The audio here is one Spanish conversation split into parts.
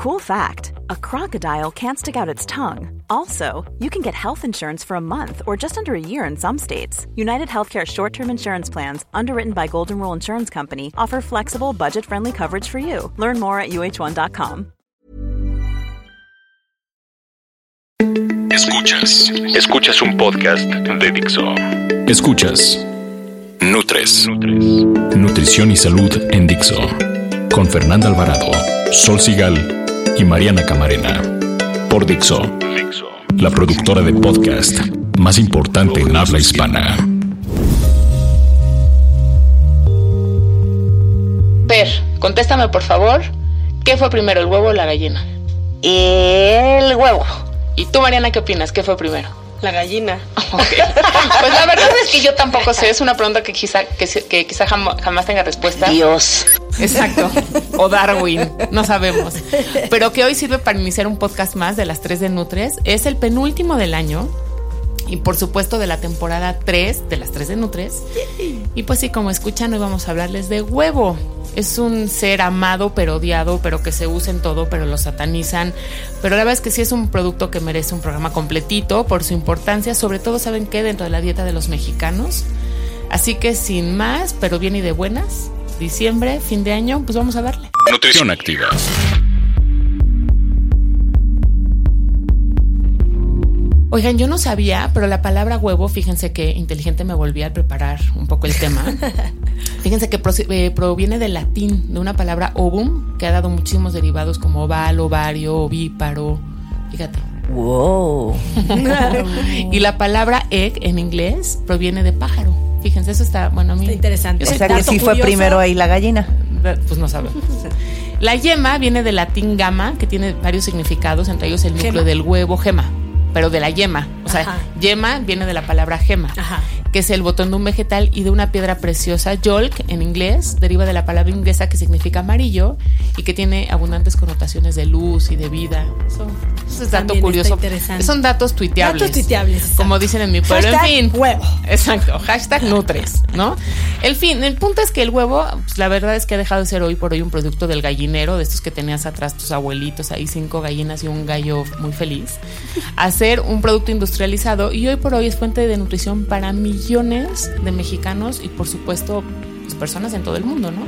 Cool fact a crocodile can't stick out its tongue. Also, you can get health insurance for a month or just under a year in some states. United Healthcare short term insurance plans, underwritten by Golden Rule Insurance Company, offer flexible, budget friendly coverage for you. Learn more at uh1.com. Escuchas. Escuchas un podcast de Dixo. Escuchas. Nutres. Nutrición y salud en Dixo. Con Fernanda Alvarado, Sol Sigal y Mariana Camarena. Por Dixo, la productora de podcast más importante en habla hispana. Per, contéstame por favor, ¿qué fue primero, el huevo o la gallina? El huevo. ¿Y tú, Mariana, qué opinas? ¿Qué fue primero? La gallina. Pues la verdad es que yo tampoco sé. Es una pregunta que quizá, que, que quizá jamás tenga respuesta. Dios. Exacto. O Darwin. No sabemos. Pero que hoy sirve para iniciar un podcast más de las tres de Nutres. Es el penúltimo del año. Y por supuesto de la temporada 3 de las tres de Nutres. Y pues sí, como escuchan, hoy vamos a hablarles de huevo es un ser amado pero odiado, pero que se usa en todo, pero lo satanizan. Pero la verdad es que sí es un producto que merece un programa completito por su importancia, sobre todo saben que dentro de la dieta de los mexicanos. Así que sin más, pero bien y de buenas, diciembre, fin de año, pues vamos a darle. Nutrición activa. Oigan, yo no sabía, pero la palabra huevo, fíjense que inteligente me volví a preparar un poco el tema. fíjense que eh, proviene del latín, de una palabra ovum, que ha dado muchísimos derivados como oval, ovario, ovíparo. Fíjate. Wow. y la palabra egg en inglés proviene de pájaro. Fíjense, eso está, bueno, a mí. Está interesante. O sea que sí fue primero ahí la gallina. Pues no sabemos. La yema viene del latín gamma, que tiene varios significados, entre ellos el núcleo del huevo, gema pero de la yema. O sea, yema viene de la palabra gema, que es el botón de un vegetal y de una piedra preciosa. Yolk, en inglés, deriva de la palabra inglesa que significa amarillo y que tiene abundantes connotaciones de luz y de vida. Eso, es dato curioso. Son datos tuiteables. Datos tuiteables. Como dicen en mi pueblo. en fin. Huevo. Exacto. Hashtag nutres, ¿no? El fin, el punto es que el huevo, pues, la verdad es que ha dejado de ser hoy por hoy un producto del gallinero, de estos que tenías atrás tus abuelitos, ahí cinco gallinas y un gallo muy feliz. Hacer un producto industrializado y hoy por hoy es fuente de nutrición para millones de mexicanos y por supuesto pues, personas en todo el mundo, ¿no?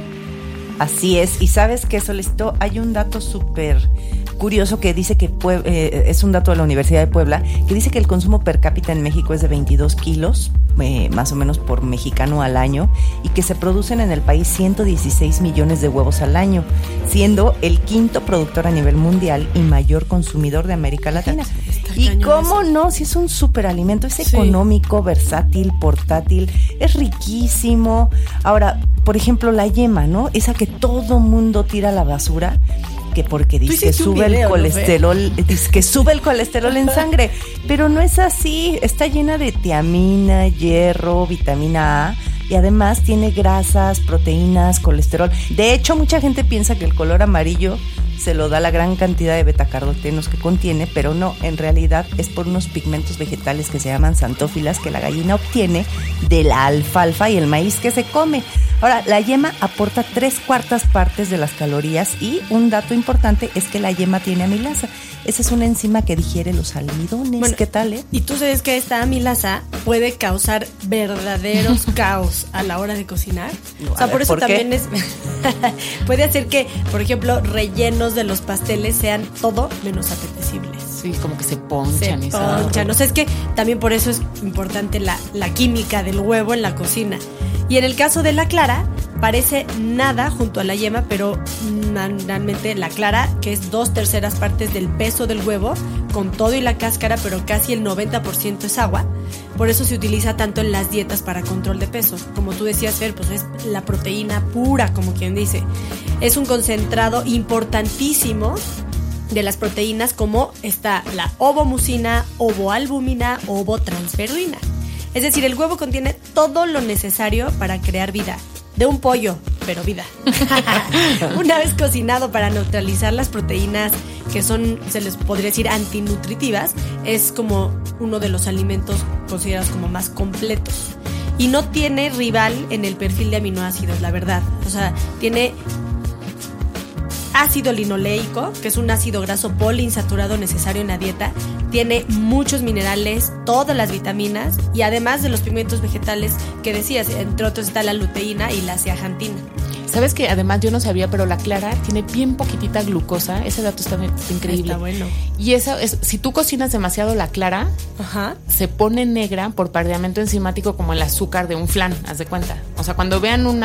Así es, y sabes que Solicitó, hay un dato súper curioso que dice que eh, es un dato de la Universidad de Puebla, que dice que el consumo per cápita en México es de 22 kilos, eh, más o menos por mexicano al año, y que se producen en el país 116 millones de huevos al año, siendo el quinto productor a nivel mundial y mayor consumidor de América Latina. Y cómo no, si es un superalimento, es económico, versátil, portátil, es riquísimo. Ahora, por ejemplo, la yema, ¿no? Esa que todo mundo tira a la basura que porque dice que sube el colesterol, dice que sube el colesterol en sangre, pero no es así, está llena de tiamina, hierro, vitamina A y además tiene grasas, proteínas, colesterol. De hecho, mucha gente piensa que el color amarillo se lo da la gran cantidad de betacardotenos que contiene, pero no, en realidad es por unos pigmentos vegetales que se llaman santófilas que la gallina obtiene de la alfalfa y el maíz que se come. Ahora, la yema aporta tres cuartas partes de las calorías y un dato importante es que la yema tiene amilasa. Esa es una enzima que digiere los almidones. ¿Qué tal, eh? Y tú sabes que esta amilasa puede causar verdaderos caos a la hora de cocinar. o sea, por eso también es. puede hacer que, por ejemplo, rellenos de los pasteles sean todo menos apetecibles. Sí, como que se ponchan. Se ponchan. No sé, es que también por eso es importante la, la química del huevo en la cocina. Y en el caso de la clara, parece nada junto a la yema, pero realmente la clara, que es dos terceras partes del peso del huevo, con todo y la cáscara, pero casi el 90% es agua. Por eso se utiliza tanto en las dietas para control de peso. Como tú decías, Fer, pues es la proteína pura, como quien dice. Es un concentrado importantísimo de las proteínas como está la ovomucina, ovoalbumina, ovotransferrina. Es decir, el huevo contiene todo lo necesario para crear vida de un pollo, pero vida. Una vez cocinado para neutralizar las proteínas que son, se les podría decir, antinutritivas, es como uno de los alimentos considerados como más completos. Y no tiene rival en el perfil de aminoácidos, la verdad. O sea, tiene ácido linoleico, que es un ácido graso poliinsaturado necesario en la dieta. Tiene muchos minerales, todas las vitaminas y además de los pigmentos vegetales que decías, entre otros está la luteína y la zeaxantina. Sabes que además yo no sabía, pero la clara tiene bien poquitita glucosa. Ese dato está, increíble. Está bueno. Y eso es, si tú cocinas demasiado la clara, se pone negra por pardeamiento enzimático como el azúcar de un flan, haz de cuenta. O sea, cuando vean un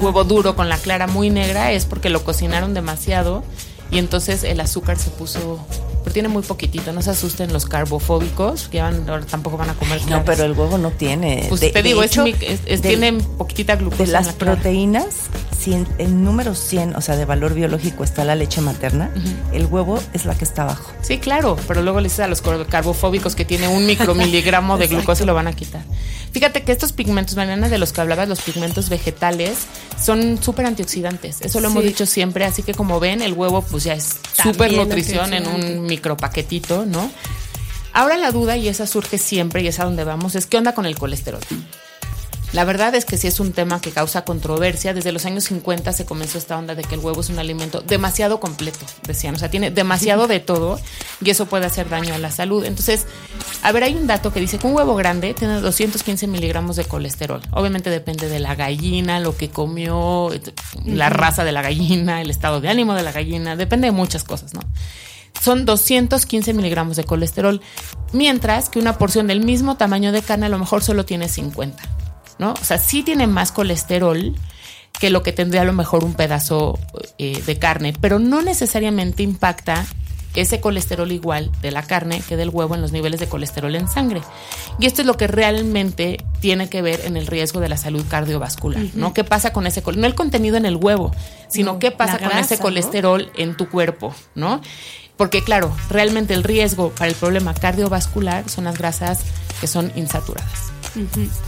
huevo duro con la clara muy negra es porque lo cocinaron demasiado y entonces el azúcar se puso pero tiene muy poquitito, no se asusten los carbofóbicos, que ahora tampoco van a comer No, pero el huevo no tiene. Pues te digo, tiene poquitita glucosa. De las proteínas, si en, el número 100, o sea, de valor biológico está la leche materna, el huevo es la que está abajo. Sí, claro, pero luego le dices a los carbofóbicos que tiene un micromiligramo de glucosa y lo van a quitar. Fíjate que estos pigmentos, Mariana, de los que hablabas, los pigmentos vegetales, son súper antioxidantes. Eso lo hemos dicho siempre. Así que como ven, el huevo pues ya es súper nutrición en un micropaquetito, ¿no? Ahora la duda, y esa surge siempre y es a donde vamos, es qué onda con el colesterol. La verdad es que sí es un tema que causa controversia. Desde los años 50 se comenzó esta onda de que el huevo es un alimento demasiado completo, decían. O sea, tiene demasiado de todo y eso puede hacer daño a la salud. Entonces, a ver, hay un dato que dice que un huevo grande tiene 215 miligramos de colesterol. Obviamente depende de la gallina, lo que comió, la raza de la gallina, el estado de ánimo de la gallina, depende de muchas cosas, ¿no? son 215 miligramos de colesterol, mientras que una porción del mismo tamaño de carne a lo mejor solo tiene 50. ¿No? O sea, sí tiene más colesterol que lo que tendría a lo mejor un pedazo eh, de carne, pero no necesariamente impacta ese colesterol igual de la carne que del huevo en los niveles de colesterol en sangre. Y esto es lo que realmente tiene que ver en el riesgo de la salud cardiovascular, ¿no? ¿Qué pasa con ese colesterol? No el contenido en el huevo, sino qué pasa con ese colesterol en tu cuerpo, ¿no? Porque claro, realmente el riesgo para el problema cardiovascular son las grasas que son insaturadas.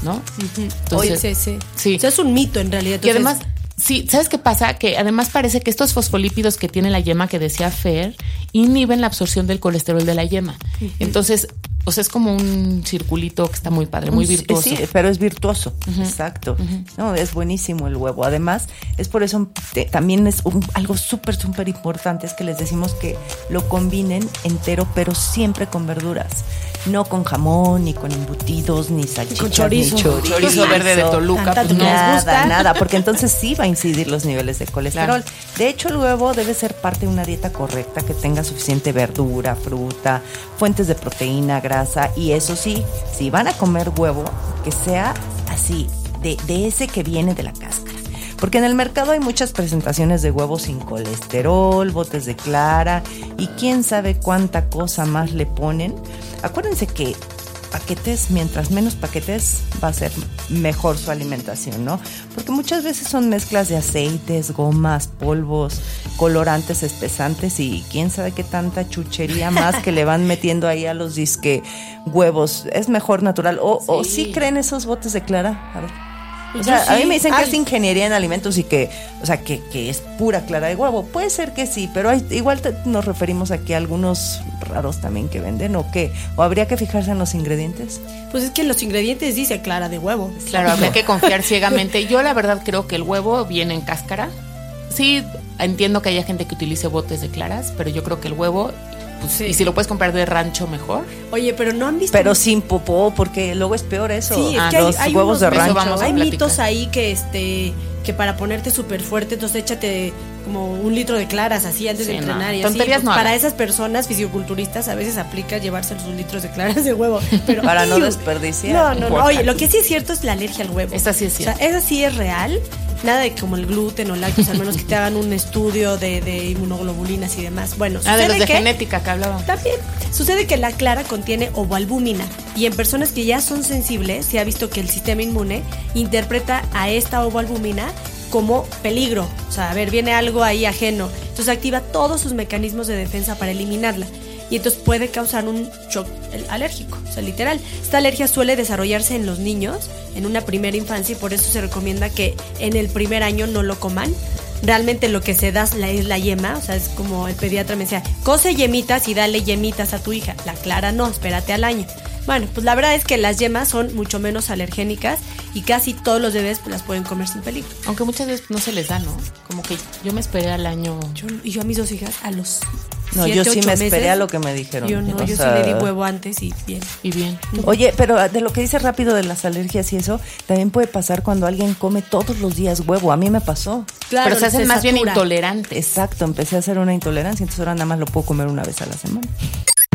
¿No? Entonces, sí, sí. Eso es un mito en realidad. y además, sí, ¿sabes qué pasa? Que además parece que estos fosfolípidos que tiene la yema que decía Fer inhiben la absorción del colesterol de la yema. Entonces, o sea, es como un circulito que está muy padre, muy virtuoso. Sí, pero es virtuoso, exacto. No, es buenísimo el huevo. Además, es por eso también es algo súper, súper importante, es que les decimos que lo combinen entero, pero siempre con verduras no con jamón, ni con embutidos, ni salchichas, con chorizo. ni chorizo. verde de Toluca, pues nada, nada, porque entonces sí va a incidir los niveles de colesterol. De hecho, el huevo debe ser parte de una dieta correcta que tenga suficiente verdura, fruta, fuentes de proteína, grasa y eso sí, si van a comer huevo, que sea así, de, de ese que viene de la cáscara. Porque en el mercado hay muchas presentaciones de huevos sin colesterol, botes de clara y quién sabe cuánta cosa más le ponen. Acuérdense que paquetes, mientras menos paquetes, va a ser mejor su alimentación, ¿no? Porque muchas veces son mezclas de aceites, gomas, polvos, colorantes espesantes y quién sabe qué tanta chuchería más que le van metiendo ahí a los disque huevos. Es mejor natural. O, sí. o sí creen esos botes de clara. A ver. O sea, a mí me dicen que es ingeniería en alimentos y que, o sea, que, es pura clara de huevo. Puede ser que sí, pero igual nos referimos aquí a algunos raros también que venden o qué. ¿O habría que fijarse en los ingredientes? Pues es que en los ingredientes dice clara de huevo. Claro, habría que confiar ciegamente. Yo la verdad creo que el huevo viene en cáscara. Sí, entiendo que haya gente que utilice botes de claras, pero yo creo que el huevo pues, y si lo puedes comprar de rancho, mejor. Oye, pero no han visto. Pero sin popó, porque luego es peor eso. Sí, es ah, que hay, huevos de rancho. hay mitos ahí que este que para ponerte súper fuerte, entonces échate como un litro de claras así antes de entrenar. Y Tonterías pues, Para esas personas fisioculturistas a veces aplica llevarse sus litros de claras de huevo. Pero, para no desperdiciar. No, no, no. Oye, lo que sí es cierto es la alergia al huevo. Esa sí es cierto. O sea, esa sí es real nada de como el gluten o lácteos, al menos que te hagan un estudio de, inmunoglobulinas y demás. Bueno, ah, de los de genética que. También sucede que la clara contiene ovoalbúmina y en personas que ya son sensibles se ha visto que el sistema inmune interpreta a esta ovoalbúmina como peligro. O sea, a ver, viene algo ahí ajeno. Entonces activa todos sus mecanismos de defensa para eliminarla y entonces puede causar un shock alérgico, o sea, literal. Esta alergia suele desarrollarse en los niños en una primera infancia y por eso se recomienda que en el primer año no lo coman. Realmente lo que se da es la yema, o sea, es como el pediatra me decía, cose yemitas y dale yemitas a tu hija. La clara no, espérate al año. Bueno, pues la verdad es que las yemas son mucho menos alergénicas y casi todos los bebés pues, las pueden comer sin peligro. Aunque muchas veces no se les da, ¿no? Como que yo me esperé al año. Yo, y yo a mis dos hijas a los. No, siete, yo sí me esperé meses, a lo que me dijeron. Yo no, O yo sea, sí le di huevo antes y bien. Y bien. Oye, pero de lo que dice rápido de las alergias y eso, también puede pasar cuando alguien come todos los días huevo. A mí me pasó. Claro, Pero se hacen más bien intolerantes. Exacto, empecé a hacer una intolerancia, entonces ahora nada más lo puedo comer una vez a la semana.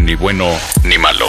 Ni bueno ni malo.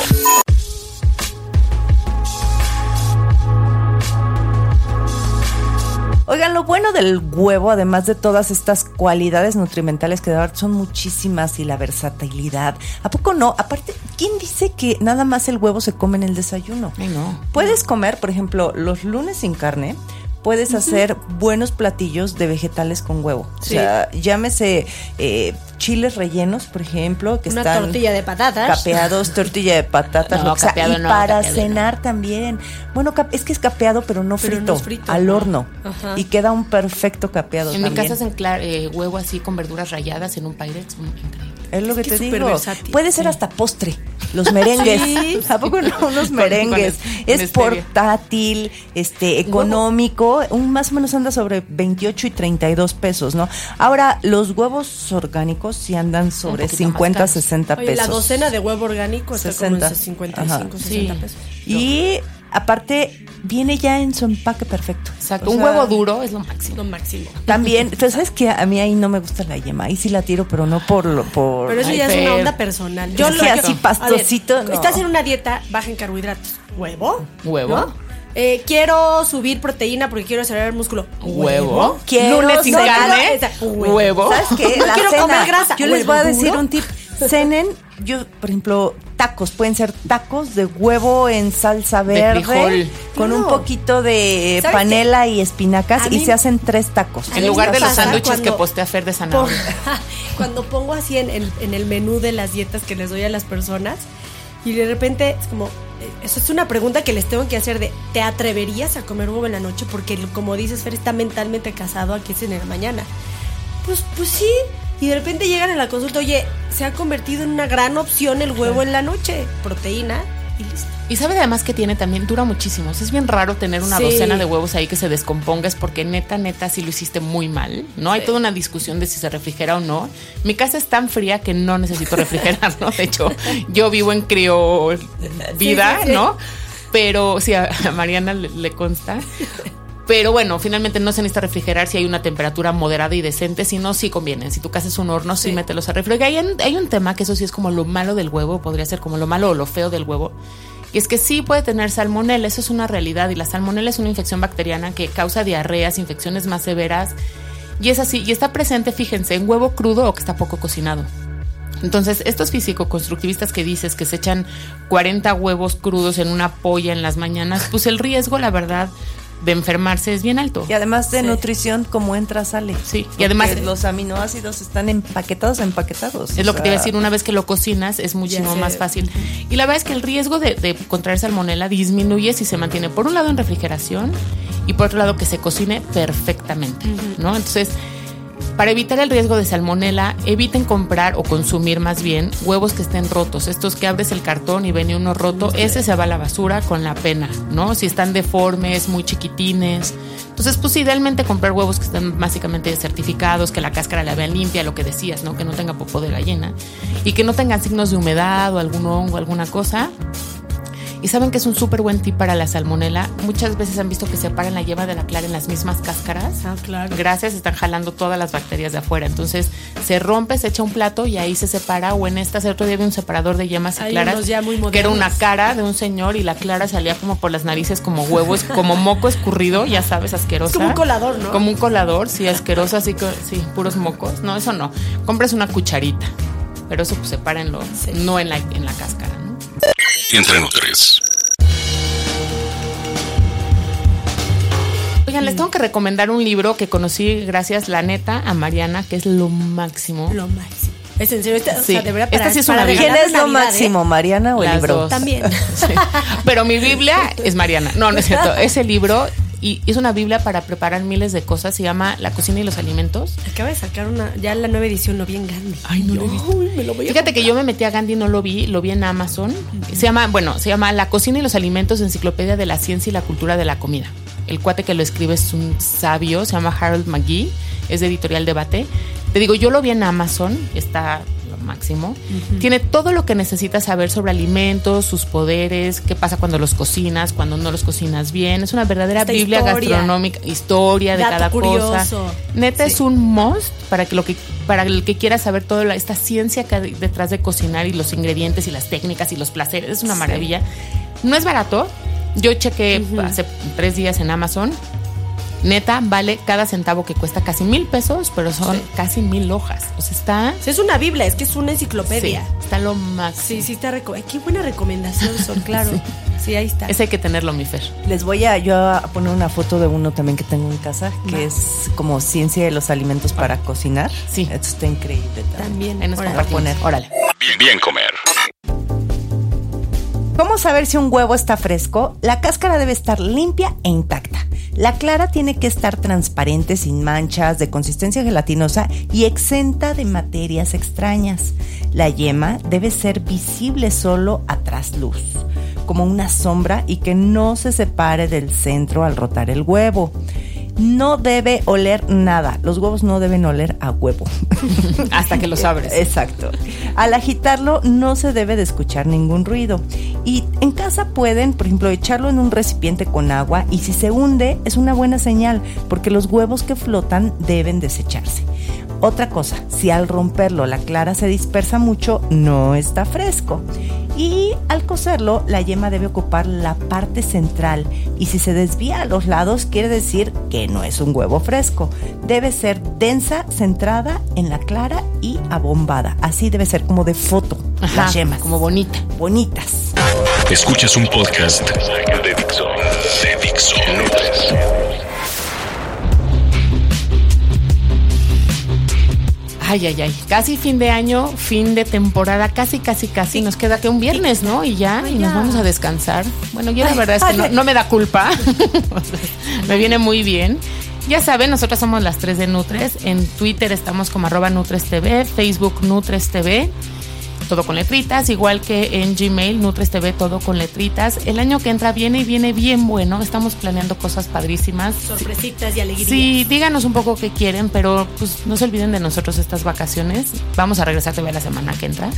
Del huevo, además de todas estas cualidades nutrimentales que de verdad son muchísimas y la versatilidad. ¿A poco no? Aparte, ¿quién dice que nada más el huevo se come en el desayuno? Ay, no. Puedes comer, por ejemplo, los lunes sin carne. Puedes hacer buenos platillos de vegetales con huevo. Sí. O sea, llámese eh, chiles rellenos, por ejemplo, que Una están tortilla de patatas. capeados, tortilla de patatas, No, capeado Y no, para capeado no. cenar también. Bueno, es que es capeado, pero no Pero frito, al ¿no? horno. Ajá. Y queda un perfecto capeado En mi casa hacen eh, huevo así con verduras rayadas en un Pyrex. increíble. Es lo que Es que te digo. versátil, Puede ser hasta postre. Los merengues. Sí. ¿A poco no? Unos merengues. es- portátil, este, económico. Un, más o menos anda sobre 28 y 32 pesos, ¿no? Ahora, los huevos orgánicos sí andan sobre poquito más 50, caros. 60 Oye, pesos. la docena de huevo orgánico está como 60. en 55, Ajá. 60 Sí. pesos. Y aparte, viene ya en su empaque perfecto. Exacto. O un sea, huevo duro es lo máximo. Lo máximo. También, pero sabes que a mí ahí no me gusta la yema. Ahí sí la tiro, pero no por lo por. Pero eso Ay, ya es una onda personal. Es que lo así a pastosito, ver, no. Estás en una dieta baja en carbohidratos. ¿Huevo? Huevo. ¿No? Eh, quiero subir proteína porque quiero acelerar el músculo. Huevo. Quiero Lunes sin carne. esa- Huevo. ¿Sabes qué? No La quiero cena. comer grasa. Yo les ¿Huevo voy a decir duro? un tip. Cenen, yo, por ejemplo, tacos. Pueden ser tacos de huevo en salsa De verde. Con un poquito de ¿Sabes panela y espinacas A y mí- se hacen tres tacos. En lugar de los sándwiches que postea Fer de zanahoria. cuando pongo así en el, en el menú de las dietas que les doy a las personas y de repente es como, eh, eso es una pregunta que les tengo que hacer de, ¿te atreverías a comer huevo en la noche? Porque como dices, Fer está mentalmente casado a que es en la mañana. Pues, pues sí. Y de repente llegan a la consulta, oye, se ha convertido en una gran opción el huevo en la noche. Proteína y listo. Y sabe además que tiene también, dura muchísimo. O sea, es bien raro tener una Sí. docena de huevos ahí que se descomponga, es porque neta, neta, si lo hiciste muy mal. No hay toda una discusión de si se refrigera o no. Mi casa es tan fría que no necesito refrigerar, ¿no? De hecho, yo vivo en crío vida, Sí, sí, sí. ¿no? Pero sí, a a Mariana le, le consta. Pero bueno, finalmente no se necesita refrigerar si hay una temperatura moderada y decente, si no, sí conviene. Si tu casa es un horno, sí, Sí. mételos a refrigerar. Hay, un- hay un tema que eso sí es como lo malo del huevo, podría ser como lo malo o lo feo del huevo. Y es que sí puede tener salmonela, eso es una realidad. Y la salmonela es una infección bacteriana que causa diarreas, infecciones más severas. Y es así, y está presente, fíjense, en huevo crudo o que está poco cocinado. Entonces, estos físico-constructivistas que dices que se echan 40 huevos crudos en una polla en las mañanas, pues el riesgo, la verdad, de enfermarse es bien alto. Y además de Sí. nutrición, como entra, sale. Sí, y además- los aminoácidos están empaquetados, empaquetados. Es lo que te iba a decir, una vez que lo cocinas es muchísimo más fácil. Y la verdad es que el riesgo de, de contraer salmonela disminuye si se mantiene por un lado en refrigeración y por otro lado que se cocine perfectamente, ¿no? Entonces, para evitar el riesgo de salmonela, eviten comprar o consumir más bien huevos que estén rotos. Estos que abres el cartón y viene uno roto, ese se va a la basura con la pena, ¿no? Si están deformes, muy chiquitines. Entonces, pues idealmente comprar huevos que estén básicamente certificados, que la cáscara la vean limpia, lo que decías, ¿no? Que no tenga popó de gallina y que no tengan signos de humedad o algún hongo, alguna cosa. Y saben que es un súper buen tip para la salmonela. Muchas veces han visto que separan la yema de la clara en las mismas cáscaras. Ah, claro. Gracias, están jalando todas las bacterias de afuera. Entonces se rompe, se echa un plato y ahí se separa. O en estas, el otro día vi un separador de yemas y Hay claras. ya muy que era una cara de un señor y la clara salía como por las narices, como huevos, como moco escurrido, ya sabes, asquerosa. Es como un colador, ¿no? Como un colador, sí, asqueroso, así que sí, puros mocos. No, eso no. Compras una cucharita. Pero eso pues sepárenlo, no en la, en la cáscara, ¿no? Entre Nutres. Oigan, les tengo que recomendar un libro que conocí gracias, la neta, a Mariana, que es lo máximo. Lo máximo. Es en serio, esta, o Sí. sea, de verdad, Esta para, sí es para una ¿Quién regalar es lo Navidad, ¿eh? máximo, Mariana o el Las libro? dos. También. Sí. Pero mi Biblia es Mariana. No, no es cierto. Ese libro y es una Biblia para preparar miles de cosas. Se llama La cocina y los alimentos. Acaba de sacar una, ya la nueva edición lo vi en Gandhi. Ay, no lo vi. me lo voy Fíjate que yo me metí a Gandhi, no lo vi, lo vi en Amazon. Se llama, bueno, se llama La cocina y los alimentos, enciclopedia de la ciencia y la cultura de la comida. El cuate que lo escribe es un sabio, se llama Harold McGee, es de Editorial Debate. Te digo, yo lo vi en Amazon, está máximo. Tiene todo lo que necesitas saber sobre alimentos, sus poderes, qué pasa cuando los cocinas, cuando no los cocinas bien. Es una verdadera Biblia gastronómica, historia de cada cosa. Neta es un must para que lo que para el que quiera saber toda esta ciencia que hay detrás de cocinar y los ingredientes y las técnicas y los placeres. Es una maravilla. No es barato. Yo chequé hace tres días en Amazon neta vale cada centavo que cuesta casi mil pesos, pero son casi mil hojas. O sea, está. Es una Biblia, es que es una enciclopedia. está lo más. Sí, sí, está. Reco Qué buena recomendación son, claro. sí. ahí está. Ese hay que tenerlo, mi Fer. Les voy a yo a poner una foto de uno también que tengo en casa, que es como ciencia de los alimentos para cocinar. Sí. Esto está increíble también. también. Órale. poner. Órale. Bien, bien comer. ¿Cómo saber si un huevo está fresco? La cáscara debe estar limpia e intacta. La clara tiene que estar transparente, sin manchas, de consistencia gelatinosa y exenta de materias extrañas. La yema debe ser visible solo a trasluz, como una sombra y que no se separe del centro al rotar el huevo no debe oler nada. Los huevos no deben oler a huevo. Hasta que los abres. Exacto. Al agitarlo no se debe de escuchar ningún ruido. Y en casa pueden, por ejemplo, echarlo en un recipiente con agua y si se hunde es una buena señal porque los huevos que flotan deben desecharse. Otra cosa, si al romperlo la clara se dispersa mucho, no está fresco. Al cocerlo, la yema debe ocupar la parte central y si se desvía a los lados quiere decir que no es un huevo fresco. Debe ser densa, centrada en la clara y abombada. Así debe ser como de foto. las yemas. Como bonita. Bonitas. Escuchas un podcast Ay, ay, ay. Casi fin de año, fin de temporada, casi, casi, casi. Nos queda que un viernes, ¿no? Y ya, y nos vamos a descansar. Bueno, yo la verdad es que no, me da culpa. me viene muy bien. Ya saben, nosotros somos las tres de Nutres. En Twitter estamos como arroba Nutres TV, Facebook Nutres TV todo con letritas, igual que en Gmail, Nutres TV, todo con letritas. El año que entra viene y viene bien bueno. Estamos planeando cosas padrísimas. Sorpresitas y alegrías. Sí, díganos un poco qué quieren, pero pues no se olviden de nosotros estas vacaciones. Vamos a regresar TV la semana que entra.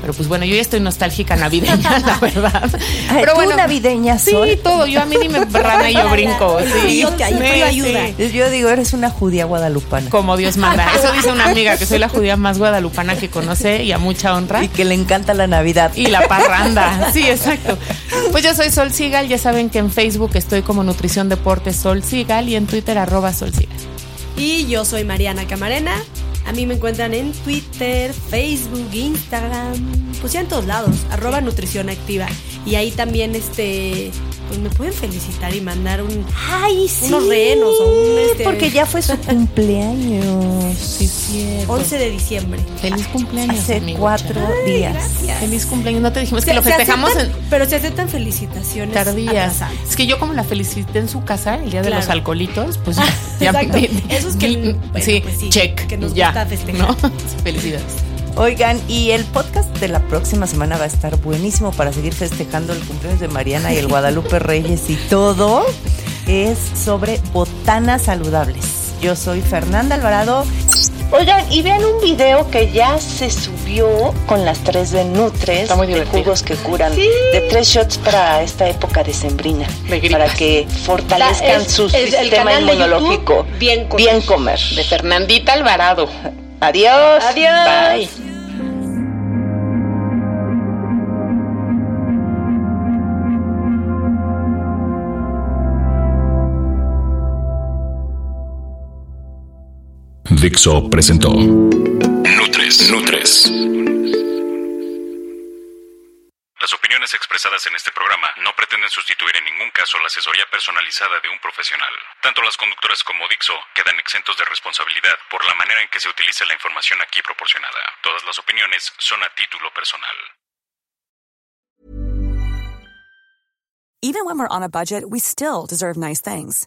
Pero pues bueno, yo ya estoy nostálgica navideña, la verdad. Pero bueno, navideña Sí, todo. Yo a mí dime rana y yo brinco. Sí, yo te ayuda. Yo digo, eres una judía guadalupana. Como Dios manda. Eso dice una amiga, que soy la judía más guadalupana que conoce y a mucha honra. Y que le encanta la Navidad. Y la parranda. Sí, exacto. Pues yo soy Sol Sigal. Ya saben que en Facebook estoy como Nutrición Deporte Sol Sigal y en Twitter arroba Sol Sigal. Y yo soy Mariana Camarena. A mí me encuentran en Twitter, Facebook, Instagram, pues ya en todos lados, arroba nutrición activa. Y ahí también este pues me pueden felicitar y mandar un Ay, unos renos o un este, porque ya fue su cumpleaños. Sí, sí. 11 de diciembre. Feliz cumpleaños. Hace cuatro días. Feliz cumpleaños. No te dijimos que lo festejamos en. Pero se aceptan felicitaciones. Tardías. Es que yo como la felicité en su casa el día de los alcoholitos, pues ya. Exacto. Eso es que. sí, pues sí, check. Que nos ya, gusta festejar. ¿no? Felicidades. Oigan, y el podcast de la próxima semana va a estar buenísimo para seguir festejando el cumpleaños de Mariana y el Guadalupe Reyes y todo. Es sobre botanas saludables. Yo soy Fernanda Alvarado. Oigan, y vean un video que ya se subió con las tres de Nutres, de jugos que curan, de tres shots para esta época de sembrina, para que fortalezcan su sistema inmunológico. bien, bien comer. De Fernandita Alvarado. Adiós. Adiós. Bye. Dixo presentó Nutres. Nutres. Las opiniones expresadas en este programa no pretenden sustituir en ningún caso la asesoría personalizada de un profesional. Tanto las conductoras como Dixo quedan exentos de responsabilidad por la manera en que se utiliza la información aquí proporcionada. Todas las opiniones son a título personal. Even when we're on a budget, we still deserve nice things.